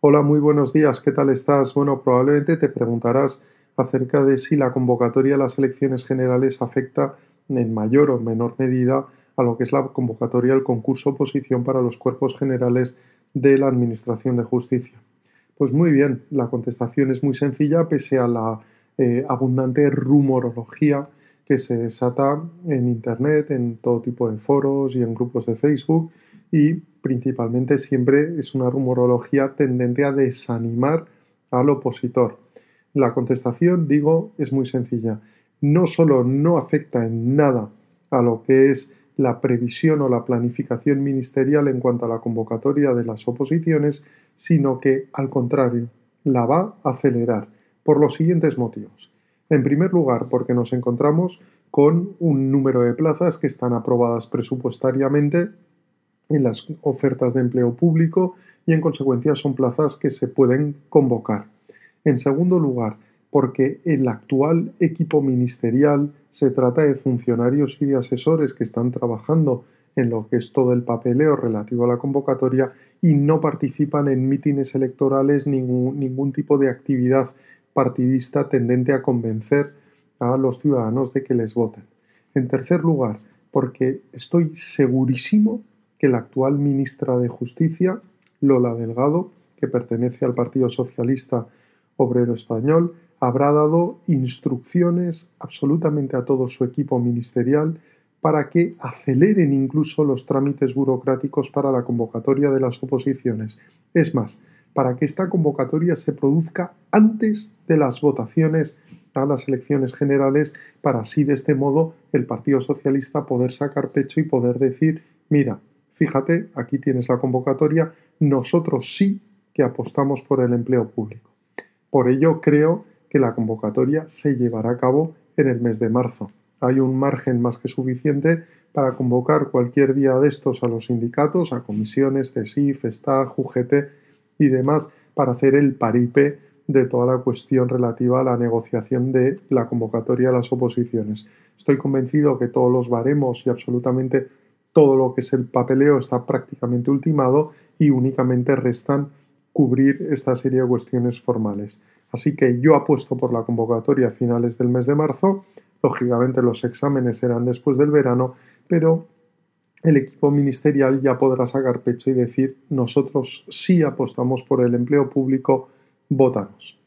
Hola, muy buenos días, ¿qué tal estás? Bueno, probablemente te preguntarás acerca de si la convocatoria a las elecciones generales afecta en mayor o menor medida a lo que es la convocatoria al concurso oposición para los cuerpos generales de la Administración de Justicia. Pues muy bien, la contestación es muy sencilla pese a la eh, abundante rumorología que se desata en Internet, en todo tipo de foros y en grupos de Facebook y principalmente siempre es una rumorología tendente a desanimar al opositor. La contestación, digo, es muy sencilla. No solo no afecta en nada a lo que es la previsión o la planificación ministerial en cuanto a la convocatoria de las oposiciones, sino que, al contrario, la va a acelerar por los siguientes motivos. En primer lugar, porque nos encontramos con un número de plazas que están aprobadas presupuestariamente en las ofertas de empleo público y en consecuencia son plazas que se pueden convocar. En segundo lugar, porque el actual equipo ministerial se trata de funcionarios y de asesores que están trabajando en lo que es todo el papeleo relativo a la convocatoria y no participan en mítines electorales ningún, ningún tipo de actividad partidista tendente a convencer a los ciudadanos de que les voten. En tercer lugar, porque estoy segurísimo que la actual ministra de Justicia, Lola Delgado, que pertenece al Partido Socialista Obrero Español, habrá dado instrucciones absolutamente a todo su equipo ministerial para que aceleren incluso los trámites burocráticos para la convocatoria de las oposiciones. Es más, para que esta convocatoria se produzca antes de las votaciones a las elecciones generales, para así de este modo el Partido Socialista poder sacar pecho y poder decir, mira, Fíjate, aquí tienes la convocatoria, nosotros sí que apostamos por el empleo público. Por ello creo que la convocatoria se llevará a cabo en el mes de marzo. Hay un margen más que suficiente para convocar cualquier día de estos a los sindicatos, a comisiones, CESIF, STAG, UGT y demás para hacer el paripé de toda la cuestión relativa a la negociación de la convocatoria a las oposiciones. Estoy convencido que todos los baremos y absolutamente todo lo que es el papeleo está prácticamente ultimado y únicamente restan cubrir esta serie de cuestiones formales. Así que yo apuesto por la convocatoria a finales del mes de marzo. Lógicamente los exámenes serán después del verano, pero el equipo ministerial ya podrá sacar pecho y decir nosotros sí apostamos por el empleo público, votamos.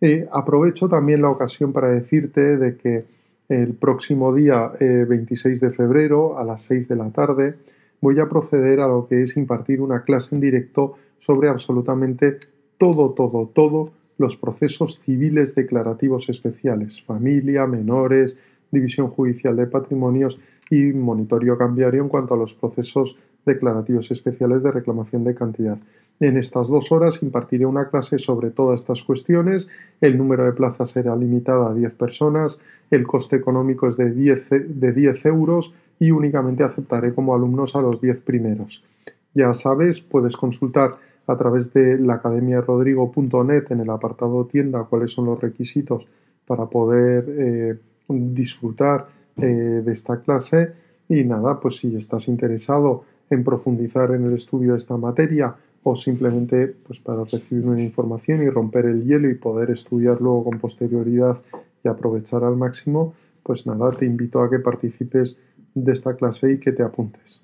Eh, aprovecho también la ocasión para decirte de que el próximo día 26 eh, de febrero a las 6 de la tarde voy a proceder a lo que es impartir una clase en directo sobre absolutamente todo, todo, todo los procesos civiles declarativos especiales, familia, menores, división judicial de patrimonios y monitoreo cambiario en cuanto a los procesos declarativos especiales de reclamación de cantidad. En estas dos horas impartiré una clase sobre todas estas cuestiones. El número de plazas será limitado a 10 personas, el coste económico es de 10, de 10 euros y únicamente aceptaré como alumnos a los 10 primeros. Ya sabes, puedes consultar a través de la academiarodrigo.net en el apartado tienda cuáles son los requisitos para poder eh, disfrutar eh, de esta clase y nada, pues si estás interesado en profundizar en el estudio de esta materia o simplemente pues para recibir una información y romper el hielo y poder estudiar luego con posterioridad y aprovechar al máximo, pues nada, te invito a que participes de esta clase y que te apuntes.